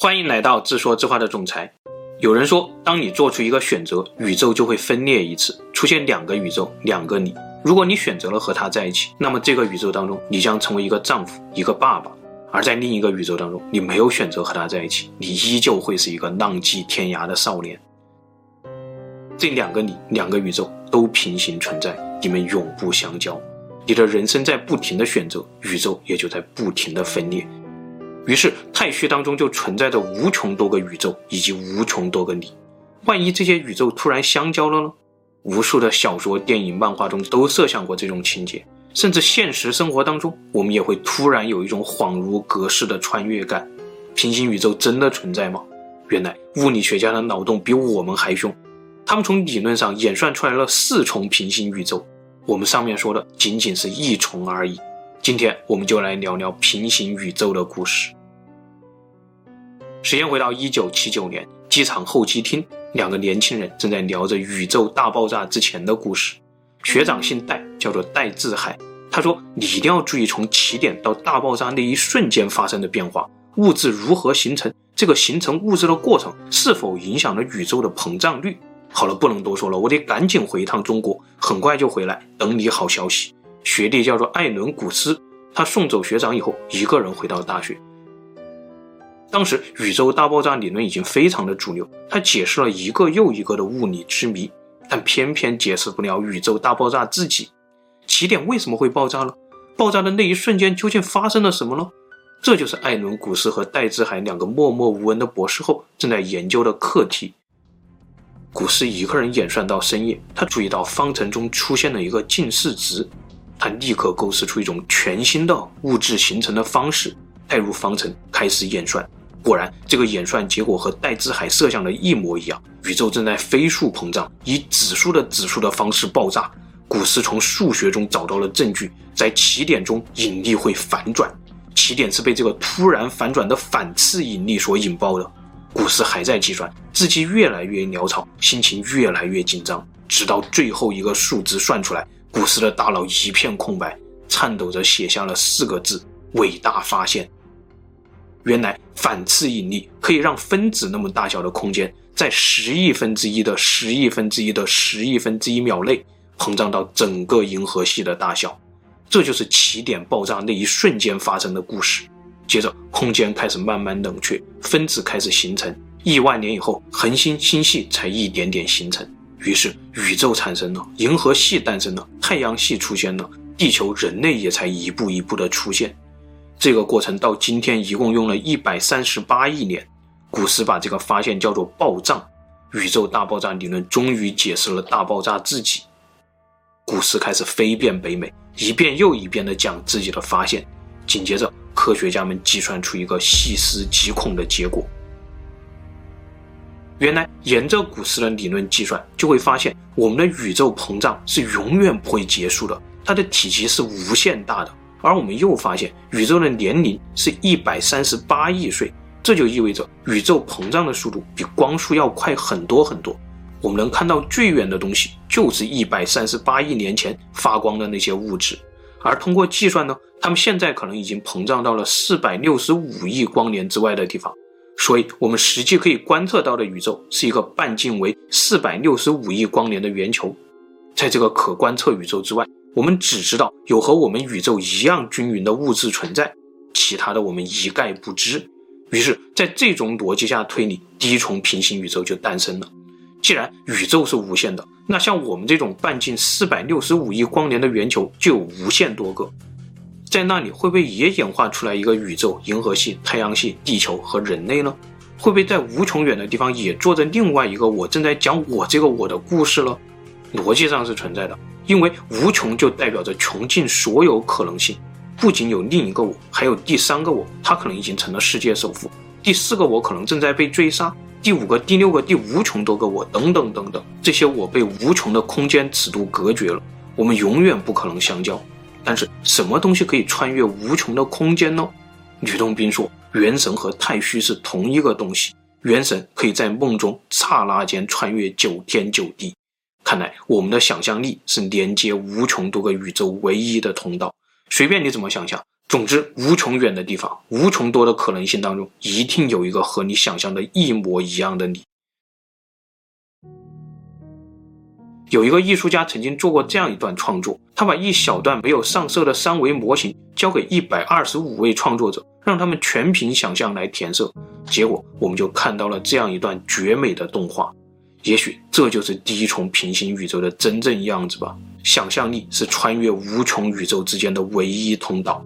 欢迎来到自说自话的总裁。有人说，当你做出一个选择，宇宙就会分裂一次，出现两个宇宙，两个你。如果你选择了和他在一起，那么这个宇宙当中，你将成为一个丈夫，一个爸爸；而在另一个宇宙当中，你没有选择和他在一起，你依旧会是一个浪迹天涯的少年。这两个你，两个宇宙都平行存在，你们永不相交。你的人生在不停的选择，宇宙也就在不停的分裂。于是，太虚当中就存在着无穷多个宇宙以及无穷多个你。万一这些宇宙突然相交了呢？无数的小说、电影、漫画中都设想过这种情节，甚至现实生活当中，我们也会突然有一种恍如隔世的穿越感。平行宇宙真的存在吗？原来物理学家的脑洞比我们还凶，他们从理论上演算出来了四重平行宇宙。我们上面说的仅仅是一重而已。今天我们就来聊聊平行宇宙的故事。时间回到一九七九年，机场候机厅，两个年轻人正在聊着宇宙大爆炸之前的故事。学长姓戴，叫做戴志海。他说：“你一定要注意从起点到大爆炸那一瞬间发生的变化，物质如何形成，这个形成物质的过程是否影响了宇宙的膨胀率。”好了，不能多说了，我得赶紧回一趟中国，很快就回来，等你好消息。学弟叫做艾伦·古斯，他送走学长以后，一个人回到了大学。当时宇宙大爆炸理论已经非常的主流，它解释了一个又一个的物理之谜，但偏偏解释不了宇宙大爆炸自己。起点为什么会爆炸呢？爆炸的那一瞬间究竟发生了什么呢？这就是艾伦·古斯和戴志海两个默默无闻的博士后正在研究的课题。古斯一个人演算到深夜，他注意到方程中出现了一个近似值，他立刻构思出一种全新的物质形成的方式，带入方程开始演算。果然，这个演算结果和戴志海设想的一模一样。宇宙正在飞速膨胀，以指数的指数的方式爆炸。古斯从数学中找到了证据，在起点中引力会反转，起点是被这个突然反转的反次引力所引爆的。古斯还在计算，字迹越来越潦草，心情越来越紧张，直到最后一个数字算出来，古斯的大脑一片空白，颤抖着写下了四个字：伟大发现。原来反次引力可以让分子那么大小的空间，在十亿分之一的十亿分之一的十亿分之一秒内膨胀到整个银河系的大小，这就是起点爆炸那一瞬间发生的故事。接着，空间开始慢慢冷却，分子开始形成。亿万年以后，恒星星系才一点点形成。于是，宇宙产生了，银河系诞生了，太阳系出现了，地球、人类也才一步一步的出现。这个过程到今天一共用了一百三十八亿年。古斯把这个发现叫做暴胀，宇宙大爆炸理论终于解释了大爆炸自己。古斯开始飞遍北美，一遍又一遍地讲自己的发现。紧接着，科学家们计算出一个细思极恐的结果。原来，沿着古斯的理论计算，就会发现我们的宇宙膨胀是永远不会结束的，它的体积是无限大的。而我们又发现，宇宙的年龄是一百三十八亿岁，这就意味着宇宙膨胀的速度比光速要快很多很多。我们能看到最远的东西，就是一百三十八亿年前发光的那些物质。而通过计算呢，它们现在可能已经膨胀到了四百六十五亿光年之外的地方。所以，我们实际可以观测到的宇宙是一个半径为四百六十五亿光年的圆球。在这个可观测宇宙之外，我们只知道有和我们宇宙一样均匀的物质存在，其他的我们一概不知。于是，在这种逻辑下推理，第一重平行宇宙就诞生了。既然宇宙是无限的，那像我们这种半径四百六十五亿光年的圆球就有无限多个，在那里会不会也演化出来一个宇宙、银河系、太阳系、地球和人类呢？会不会在无穷远的地方也坐着另外一个我正在讲我这个我的故事了？逻辑上是存在的。因为无穷就代表着穷尽所有可能性，不仅有另一个我，还有第三个我，他可能已经成了世界首富，第四个我可能正在被追杀，第五个、第六个、第无穷多个我，等等等等，这些我被无穷的空间尺度隔绝了，我们永远不可能相交。但是什么东西可以穿越无穷的空间呢？吕洞宾说，元神和太虚是同一个东西，元神可以在梦中刹那间穿越九天九地。看来我们的想象力是连接无穷多个宇宙唯一的通道。随便你怎么想象，总之，无穷远的地方，无穷多的可能性当中，一定有一个和你想象的一模一样的你。有一个艺术家曾经做过这样一段创作，他把一小段没有上色的三维模型交给一百二十五位创作者，让他们全凭想象来填色，结果我们就看到了这样一段绝美的动画。也许这就是第一重平行宇宙的真正样子吧。想象力是穿越无穷宇宙之间的唯一通道。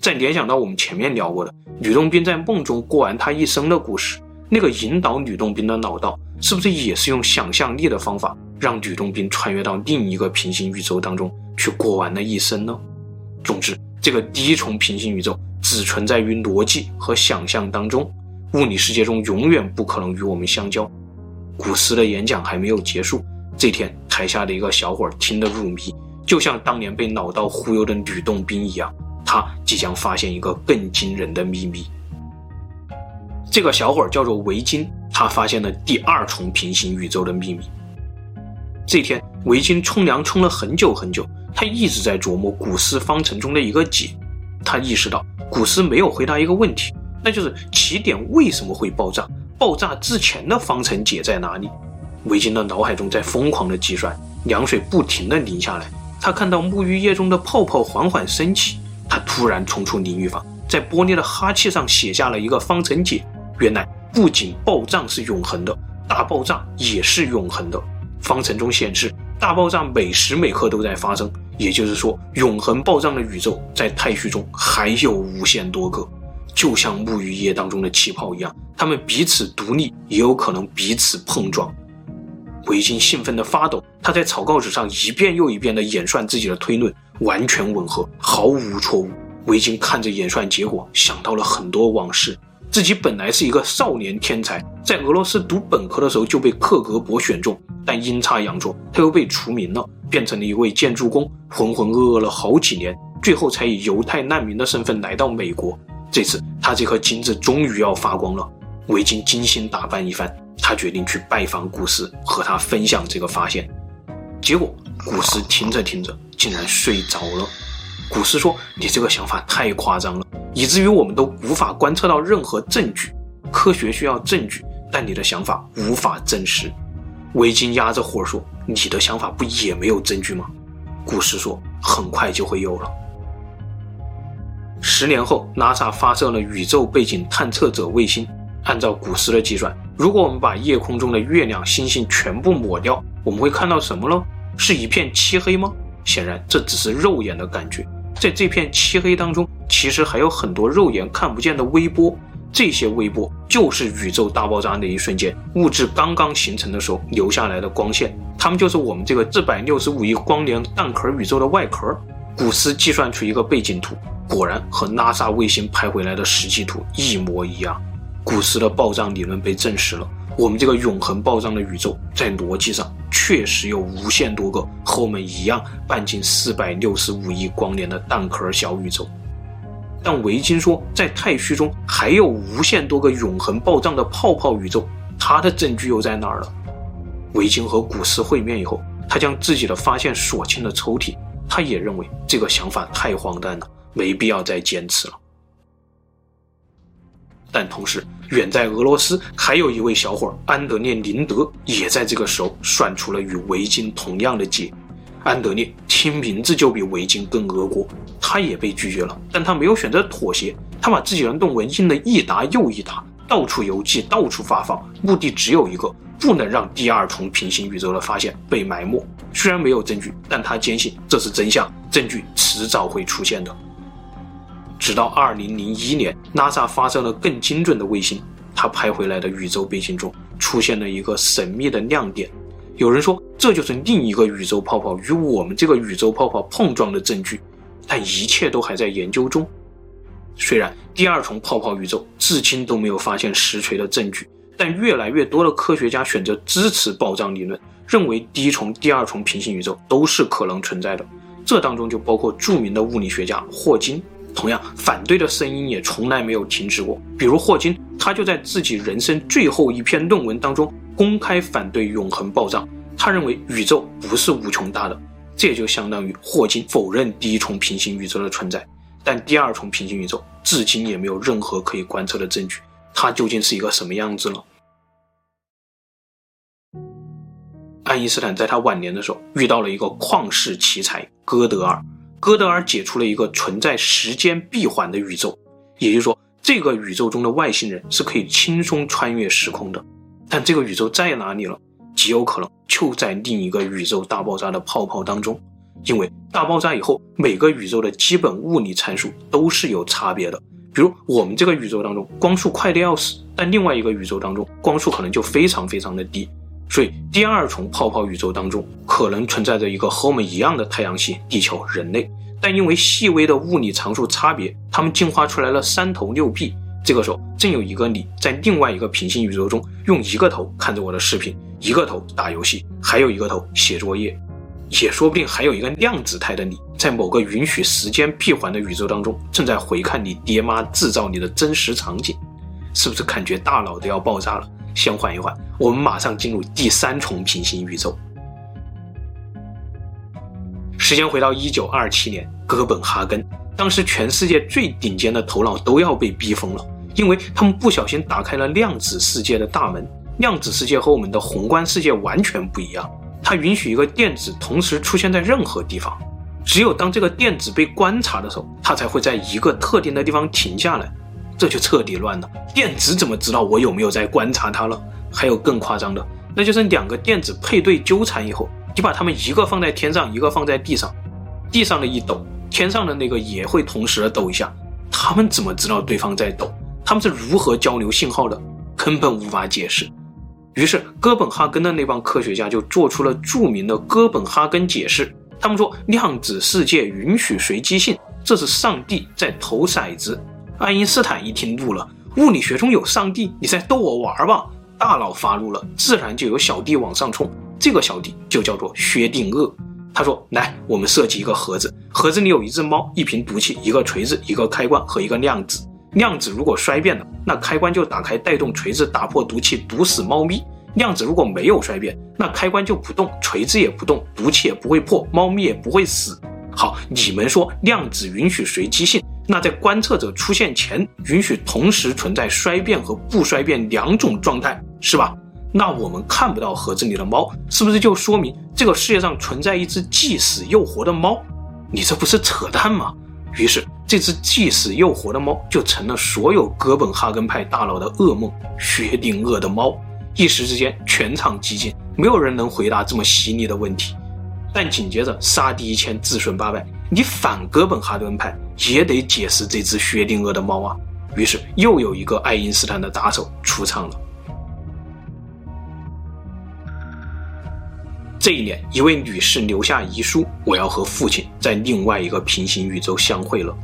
再联想到我们前面聊过的吕洞宾在梦中过完他一生的故事，那个引导吕洞宾的脑道，是不是也是用想象力的方法，让吕洞宾穿越到另一个平行宇宙当中去过完了一生呢？总之，这个第一重平行宇宙只存在于逻辑和想象当中，物理世界中永远不可能与我们相交。古斯的演讲还没有结束，这天台下的一个小伙听得入迷，就像当年被老道忽悠的吕洞宾一样。他即将发现一个更惊人的秘密。这个小伙叫做维金，他发现了第二重平行宇宙的秘密。这天，维金冲凉冲了很久很久，他一直在琢磨古斯方程中的一个解。他意识到古斯没有回答一个问题，那就是起点为什么会爆炸？爆炸之前的方程解在哪里？维金的脑海中在疯狂的计算，凉水不停的淋下来。他看到沐浴液中的泡泡缓缓升起。他突然冲出淋浴房，在玻璃的哈气上写下了一个方程解。原来不仅暴胀是永恒的，大爆炸也是永恒的。方程中显示，大爆炸每时每刻都在发生，也就是说，永恒暴胀的宇宙在太虚中还有无限多个，就像沐浴液当中的气泡一样，他们彼此独立，也有可能彼此碰撞。维金兴奋地发抖，他在草稿纸上一遍又一遍地演算自己的推论，完全吻合，毫无错误。维金看着演算结果，想到了很多往事。自己本来是一个少年天才，在俄罗斯读本科的时候就被克格勃选中，但阴差阳错，他又被除名了，变成了一位建筑工，浑浑噩噩了好几年，最后才以犹太难民的身份来到美国。这次他这颗金子终于要发光了，维金精心打扮一番。他决定去拜访古斯，和他分享这个发现。结果，古斯听着听着，竟然睡着了。古斯说：“你这个想法太夸张了，以至于我们都无法观测到任何证据。科学需要证据，但你的想法无法证实。”维金压着火说：“你的想法不也没有证据吗？”古斯说：“很快就会有了。”十年后拉萨发射了宇宙背景探测者卫星。按照古斯的计算，如果我们把夜空中的月亮、星星全部抹掉，我们会看到什么呢？是一片漆黑吗？显然，这只是肉眼的感觉。在这片漆黑当中，其实还有很多肉眼看不见的微波。这些微波就是宇宙大爆炸那一瞬间，物质刚刚形成的时候留下来的光线。它们就是我们这个四百六十五亿光年蛋壳宇宙的外壳。古斯计算出一个背景图，果然和 NASA 卫星拍回来的实际图一模一样。古斯的暴胀理论被证实了，我们这个永恒暴胀的宇宙在逻辑上确实有无限多个和我们一样半径四百六十五亿光年的蛋壳小宇宙。但维金说，在太虚中还有无限多个永恒暴胀的泡泡宇宙，他的证据又在哪儿呢？维金和古斯会面以后，他将自己的发现锁进了抽屉，他也认为这个想法太荒诞了，没必要再坚持了。但同时，远在俄罗斯还有一位小伙安德烈·林德，也在这个时候算出了与维金同样的解。安德烈听名字就比维金更俄国，他也被拒绝了，但他没有选择妥协，他把自己的论文印了一沓又一沓，到处邮寄，到处发放，目的只有一个，不能让第二重平行宇宙的发现被埋没。虽然没有证据，但他坚信这是真相，证据迟早会出现的。直到二零零一年，NASA 发射了更精准的卫星，它拍回来的宇宙背景中出现了一个神秘的亮点。有人说，这就是另一个宇宙泡泡与我们这个宇宙泡泡碰撞的证据，但一切都还在研究中。虽然第二重泡泡宇宙至今都没有发现实锤的证据，但越来越多的科学家选择支持暴胀理论，认为第一重、第二重平行宇宙都是可能存在的。这当中就包括著名的物理学家霍金。同样，反对的声音也从来没有停止过。比如霍金，他就在自己人生最后一篇论文当中公开反对永恒暴胀。他认为宇宙不是无穷大的，这也就相当于霍金否认第一重平行宇宙的存在。但第二重平行宇宙至今也没有任何可以观测的证据，它究竟是一个什么样子呢？爱因斯坦在他晚年的时候遇到了一个旷世奇才哥德尔，哥德尔解出了一个存在时间闭环的宇宙，也就是说，这个宇宙中的外星人是可以轻松穿越时空的。但这个宇宙在哪里了？极有可能就在另一个宇宙大爆炸的泡泡当中，因为大爆炸以后，每个宇宙的基本物理参数都是有差别的。比如我们这个宇宙当中光速快得要死，但另外一个宇宙当中光速可能就非常非常的低。所以，第二重泡泡宇宙当中可能存在着一个和我们一样的太阳系、地球、人类，但因为细微的物理常数差别，他们进化出来了三头六臂。这个时候，正有一个你在另外一个平行宇宙中，用一个头看着我的视频，一个头打游戏，还有一个头写作业，也说不定还有一个量子态的你，在某个允许时间闭环的宇宙当中，正在回看你爹妈制造你的真实场景，是不是感觉大脑都要爆炸了？先缓一缓，我们马上进入第三重平行宇宙。时间回到一九二七年，哥本哈根，当时全世界最顶尖的头脑都要被逼疯了，因为他们不小心打开了量子世界的大门。量子世界和我们的宏观世界完全不一样，它允许一个电子同时出现在任何地方，只有当这个电子被观察的时候，它才会在一个特定的地方停下来。这就彻底乱了。电子怎么知道我有没有在观察它了？还有更夸张的，那就是两个电子配对纠缠以后，你把它们一个放在天上，一个放在地上，地上的一抖，天上的那个也会同时的抖一下。他们怎么知道对方在抖？他们是如何交流信号的？根本无法解释。于是哥本哈根的那帮科学家就做出了著名的哥本哈根解释。他们说，量子世界允许随机性，这是上帝在投骰子。爱因斯坦一听怒了，物理学中有上帝？你在逗我玩吧？大佬发怒了，自然就有小弟往上冲。这个小弟就叫做薛定谔。他说：“来，我们设计一个盒子，盒子里有一只猫、一瓶毒气、一个锤子、一个开关和一个量子。量子如果衰变了，那开关就打开，带动锤子打破毒气，毒死猫咪；量子如果没有衰变，那开关就不动，锤子也不动，毒气也不会破，猫咪也不会死。好，你们说量子允许随机性。”那在观测者出现前，允许同时存在衰变和不衰变两种状态，是吧？那我们看不到盒子里的猫，是不是就说明这个世界上存在一只既死又活的猫？你这不是扯淡吗？于是，这只既死又活的猫就成了所有哥本哈根派大佬的噩梦——薛定谔的猫。一时之间，全场寂静，没有人能回答这么犀利的问题。但紧接着，杀敌一千，自损八百。你反哥本哈根派也得解释这只薛定谔的猫啊！于是又有一个爱因斯坦的打手出场了。这一年，一位女士留下遗书：“我要和父亲在另外一个平行宇宙相会了。”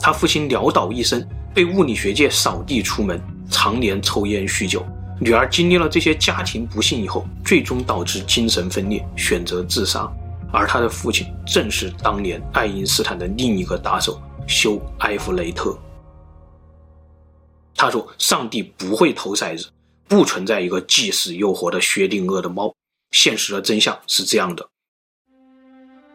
她父亲潦倒一生，被物理学界扫地出门，常年抽烟酗酒。女儿经历了这些家庭不幸以后，最终导致精神分裂，选择自杀。而他的父亲正是当年爱因斯坦的另一个打手休·埃弗雷特。他说：“上帝不会投骰子，不存在一个既死又活的薛定谔的猫。现实的真相是这样的：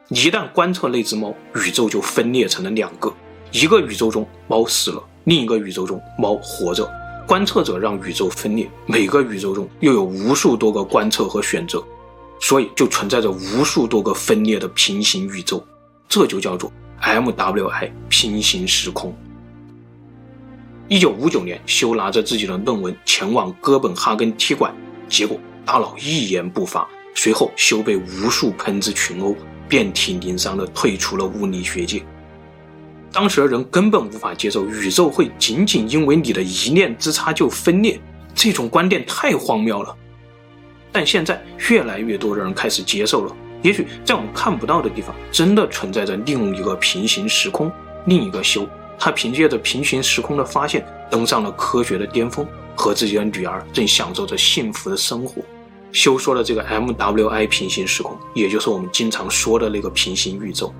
一旦观测那只猫，宇宙就分裂成了两个，一个宇宙中猫死了，另一个宇宙中猫活着。观测者让宇宙分裂，每个宇宙中又有无数多个观测和选择。”所以就存在着无数多个分裂的平行宇宙，这就叫做 MWI 平行时空。一九五九年，休拿着自己的论文前往哥本哈根踢馆，结果大佬一言不发，随后休被无数喷子群殴，遍体鳞伤的退出了物理学界。当时的人根本无法接受宇宙会仅仅因为你的一念之差就分裂，这种观点太荒谬了。但现在越来越多的人开始接受了，也许在我们看不到的地方，真的存在着另一个平行时空，另一个修。他凭借着平行时空的发现，登上了科学的巅峰，和自己的女儿正享受着幸福的生活。修说的这个 MWI 平行时空，也就是我们经常说的那个平行宇宙，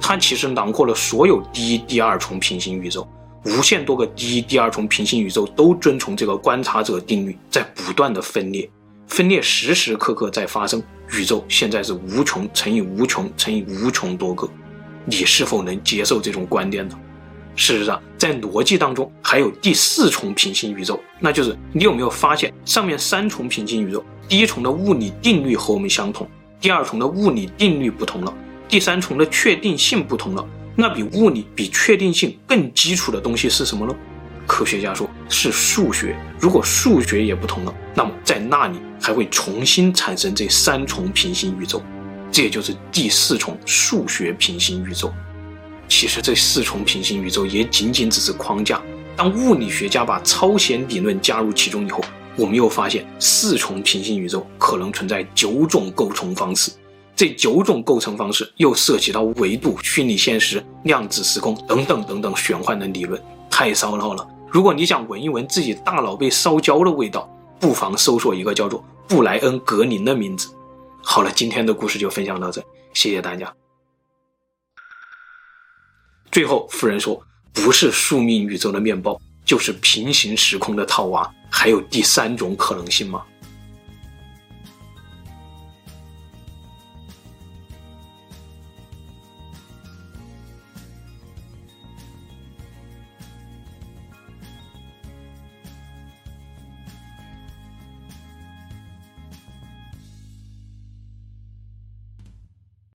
它其实囊括了所有第一、第二重平行宇宙，无限多个第一、第二重平行宇宙都遵从这个观察者定律，在不断的分裂。分裂时时刻刻在发生，宇宙现在是无穷乘以无穷乘以无穷多个，你是否能接受这种观点呢？事实上，在逻辑当中还有第四重平行宇宙，那就是你有没有发现，上面三重平行宇宙，第一重的物理定律和我们相同，第二重的物理定律不同了，第三重的确定性不同了。那比物理、比确定性更基础的东西是什么呢？科学家说是数学。如果数学也不同了，那么在那里还会重新产生这三重平行宇宙，这也就是第四重数学平行宇宙。其实这四重平行宇宙也仅仅只是框架。当物理学家把超弦理论加入其中以后，我们又发现四重平行宇宙可能存在九种构成方式。这九种构成方式又涉及到维度、虚拟现实、量子时空等等等等玄幻的理论，太烧脑了。如果你想闻一闻自己大脑被烧焦的味道，不妨搜索一个叫做布莱恩·格林的名字。好了，今天的故事就分享到这，谢谢大家。最后，夫人说：“不是宿命宇宙的面包，就是平行时空的套娃，还有第三种可能性吗？”